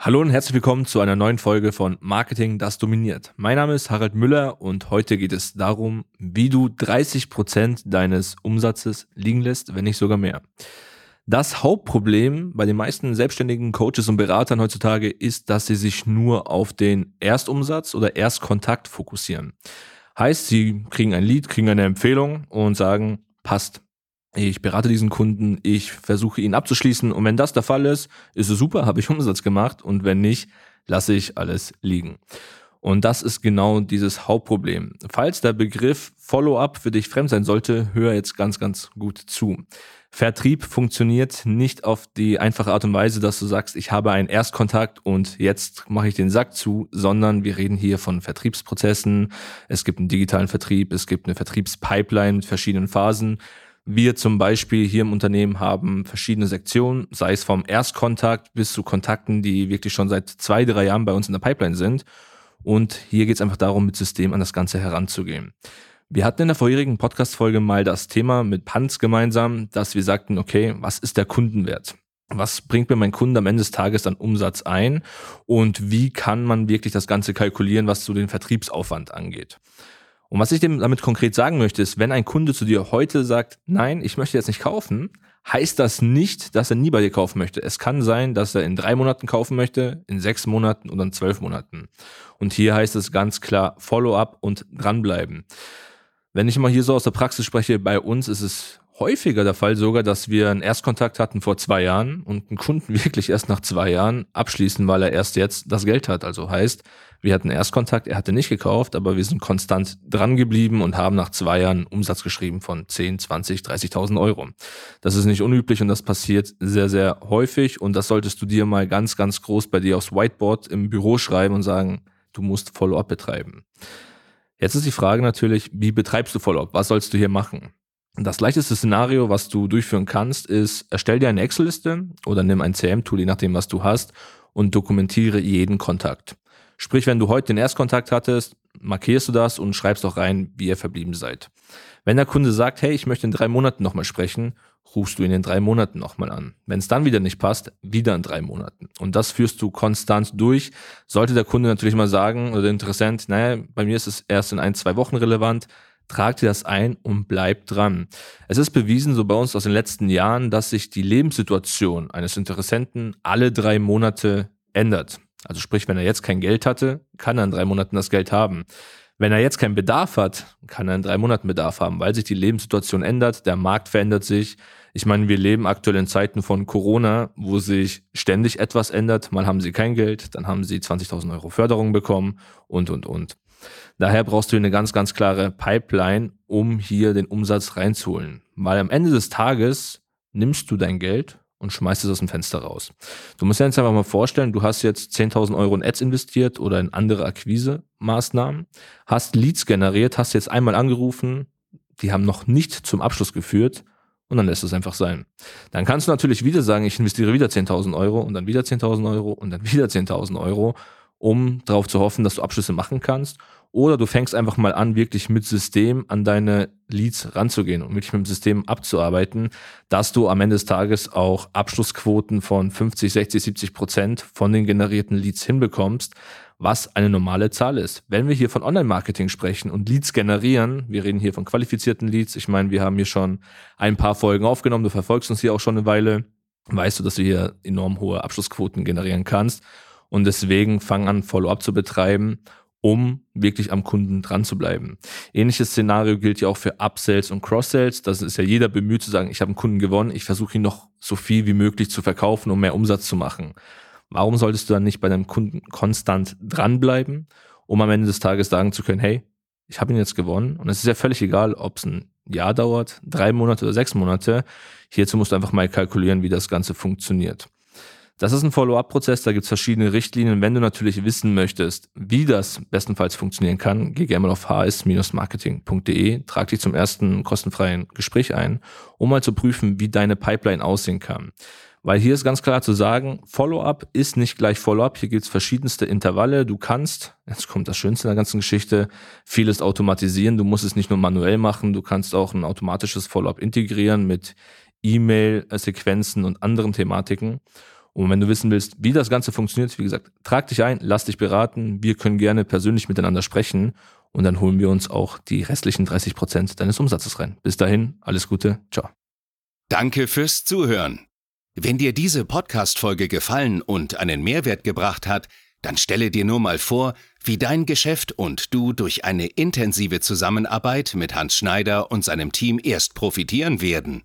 Hallo und herzlich willkommen zu einer neuen Folge von Marketing, das dominiert. Mein Name ist Harald Müller und heute geht es darum, wie du 30 Prozent deines Umsatzes liegen lässt, wenn nicht sogar mehr. Das Hauptproblem bei den meisten selbstständigen Coaches und Beratern heutzutage ist, dass sie sich nur auf den Erstumsatz oder Erstkontakt fokussieren. Heißt, sie kriegen ein Lied, kriegen eine Empfehlung und sagen, passt, ich berate diesen Kunden, ich versuche ihn abzuschließen und wenn das der Fall ist, ist es super, habe ich Umsatz gemacht und wenn nicht, lasse ich alles liegen. Und das ist genau dieses Hauptproblem. Falls der Begriff Follow-up für dich fremd sein sollte, hör jetzt ganz, ganz gut zu. Vertrieb funktioniert nicht auf die einfache Art und Weise, dass du sagst, ich habe einen Erstkontakt und jetzt mache ich den Sack zu, sondern wir reden hier von Vertriebsprozessen. Es gibt einen digitalen Vertrieb, es gibt eine Vertriebspipeline mit verschiedenen Phasen. Wir zum Beispiel hier im Unternehmen haben verschiedene Sektionen, sei es vom Erstkontakt bis zu Kontakten, die wirklich schon seit zwei, drei Jahren bei uns in der Pipeline sind. Und hier geht es einfach darum, mit System an das Ganze heranzugehen. Wir hatten in der vorherigen Podcast-Folge mal das Thema mit Panz gemeinsam, dass wir sagten, okay, was ist der Kundenwert? Was bringt mir mein Kunde am Ende des Tages an Umsatz ein? Und wie kann man wirklich das Ganze kalkulieren, was zu den Vertriebsaufwand angeht? Und was ich dem damit konkret sagen möchte, ist, wenn ein Kunde zu dir heute sagt, nein, ich möchte jetzt nicht kaufen, heißt das nicht, dass er nie bei dir kaufen möchte. Es kann sein, dass er in drei Monaten kaufen möchte, in sechs Monaten oder in zwölf Monaten. Und hier heißt es ganz klar Follow-up und dranbleiben. Wenn ich mal hier so aus der Praxis spreche, bei uns ist es häufiger der Fall sogar, dass wir einen Erstkontakt hatten vor zwei Jahren und einen Kunden wirklich erst nach zwei Jahren abschließen, weil er erst jetzt das Geld hat. Also heißt, wir hatten Erstkontakt, er hatte nicht gekauft, aber wir sind konstant dran geblieben und haben nach zwei Jahren Umsatz geschrieben von 10, 20, 30.000 Euro. Das ist nicht unüblich und das passiert sehr, sehr häufig und das solltest du dir mal ganz, ganz groß bei dir aufs Whiteboard im Büro schreiben und sagen, du musst Follow-up betreiben. Jetzt ist die Frage natürlich, wie betreibst du Follow-up? Was sollst du hier machen? Das leichteste Szenario, was du durchführen kannst, ist, erstell dir eine Excel-Liste oder nimm ein CM-Tool, je nachdem, was du hast, und dokumentiere jeden Kontakt. Sprich, wenn du heute den Erstkontakt hattest, markierst du das und schreibst auch rein, wie ihr verblieben seid. Wenn der Kunde sagt, hey, ich möchte in drei Monaten nochmal sprechen, rufst du ihn in drei Monaten nochmal an. Wenn es dann wieder nicht passt, wieder in drei Monaten. Und das führst du konstant durch. Sollte der Kunde natürlich mal sagen oder der Interessent, naja, bei mir ist es erst in ein, zwei Wochen relevant, trag dir das ein und bleib dran. Es ist bewiesen, so bei uns aus den letzten Jahren, dass sich die Lebenssituation eines Interessenten alle drei Monate ändert. Also sprich, wenn er jetzt kein Geld hatte, kann er in drei Monaten das Geld haben. Wenn er jetzt keinen Bedarf hat, kann er in drei Monaten Bedarf haben, weil sich die Lebenssituation ändert, der Markt verändert sich. Ich meine, wir leben aktuell in Zeiten von Corona, wo sich ständig etwas ändert. Mal haben sie kein Geld, dann haben sie 20.000 Euro Förderung bekommen und, und, und. Daher brauchst du eine ganz, ganz klare Pipeline, um hier den Umsatz reinzuholen. Weil am Ende des Tages nimmst du dein Geld und schmeißt es aus dem Fenster raus. Du musst dir jetzt einfach mal vorstellen, du hast jetzt 10.000 Euro in Ads investiert oder in andere Akquise-Maßnahmen, hast Leads generiert, hast jetzt einmal angerufen, die haben noch nicht zum Abschluss geführt und dann lässt es einfach sein. Dann kannst du natürlich wieder sagen, ich investiere wieder 10.000 Euro und dann wieder 10.000 Euro und dann wieder 10.000 Euro, um darauf zu hoffen, dass du Abschlüsse machen kannst oder du fängst einfach mal an, wirklich mit System an deine Leads ranzugehen und wirklich mit dem System abzuarbeiten, dass du am Ende des Tages auch Abschlussquoten von 50, 60, 70 Prozent von den generierten Leads hinbekommst, was eine normale Zahl ist. Wenn wir hier von Online-Marketing sprechen und Leads generieren, wir reden hier von qualifizierten Leads. Ich meine, wir haben hier schon ein paar Folgen aufgenommen, du verfolgst uns hier auch schon eine Weile, weißt du, dass du hier enorm hohe Abschlussquoten generieren kannst. Und deswegen fang an, Follow-up zu betreiben um wirklich am Kunden dran zu bleiben. Ähnliches Szenario gilt ja auch für Upsells und Cross-Sells. Das ist ja jeder bemüht zu sagen, ich habe einen Kunden gewonnen, ich versuche ihn noch so viel wie möglich zu verkaufen, um mehr Umsatz zu machen. Warum solltest du dann nicht bei deinem Kunden konstant dranbleiben, um am Ende des Tages sagen zu können, hey, ich habe ihn jetzt gewonnen und es ist ja völlig egal, ob es ein Jahr dauert, drei Monate oder sechs Monate. Hierzu musst du einfach mal kalkulieren, wie das Ganze funktioniert. Das ist ein Follow-up-Prozess, da gibt es verschiedene Richtlinien. Wenn du natürlich wissen möchtest, wie das bestenfalls funktionieren kann, geh gerne mal auf hs-marketing.de, trag dich zum ersten kostenfreien Gespräch ein, um mal zu prüfen, wie deine Pipeline aussehen kann. Weil hier ist ganz klar zu sagen, Follow-up ist nicht gleich Follow-up. Hier gibt es verschiedenste Intervalle. Du kannst, jetzt kommt das Schönste in der ganzen Geschichte, vieles automatisieren. Du musst es nicht nur manuell machen, du kannst auch ein automatisches Follow-up integrieren mit E-Mail-Sequenzen und anderen Thematiken. Und wenn du wissen willst, wie das Ganze funktioniert, wie gesagt, trag dich ein, lass dich beraten. Wir können gerne persönlich miteinander sprechen und dann holen wir uns auch die restlichen 30 Prozent deines Umsatzes rein. Bis dahin, alles Gute, ciao. Danke fürs Zuhören. Wenn dir diese Podcast-Folge gefallen und einen Mehrwert gebracht hat, dann stelle dir nur mal vor, wie dein Geschäft und du durch eine intensive Zusammenarbeit mit Hans Schneider und seinem Team erst profitieren werden.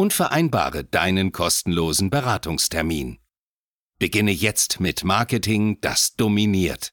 und vereinbare deinen kostenlosen Beratungstermin. Beginne jetzt mit Marketing, das dominiert.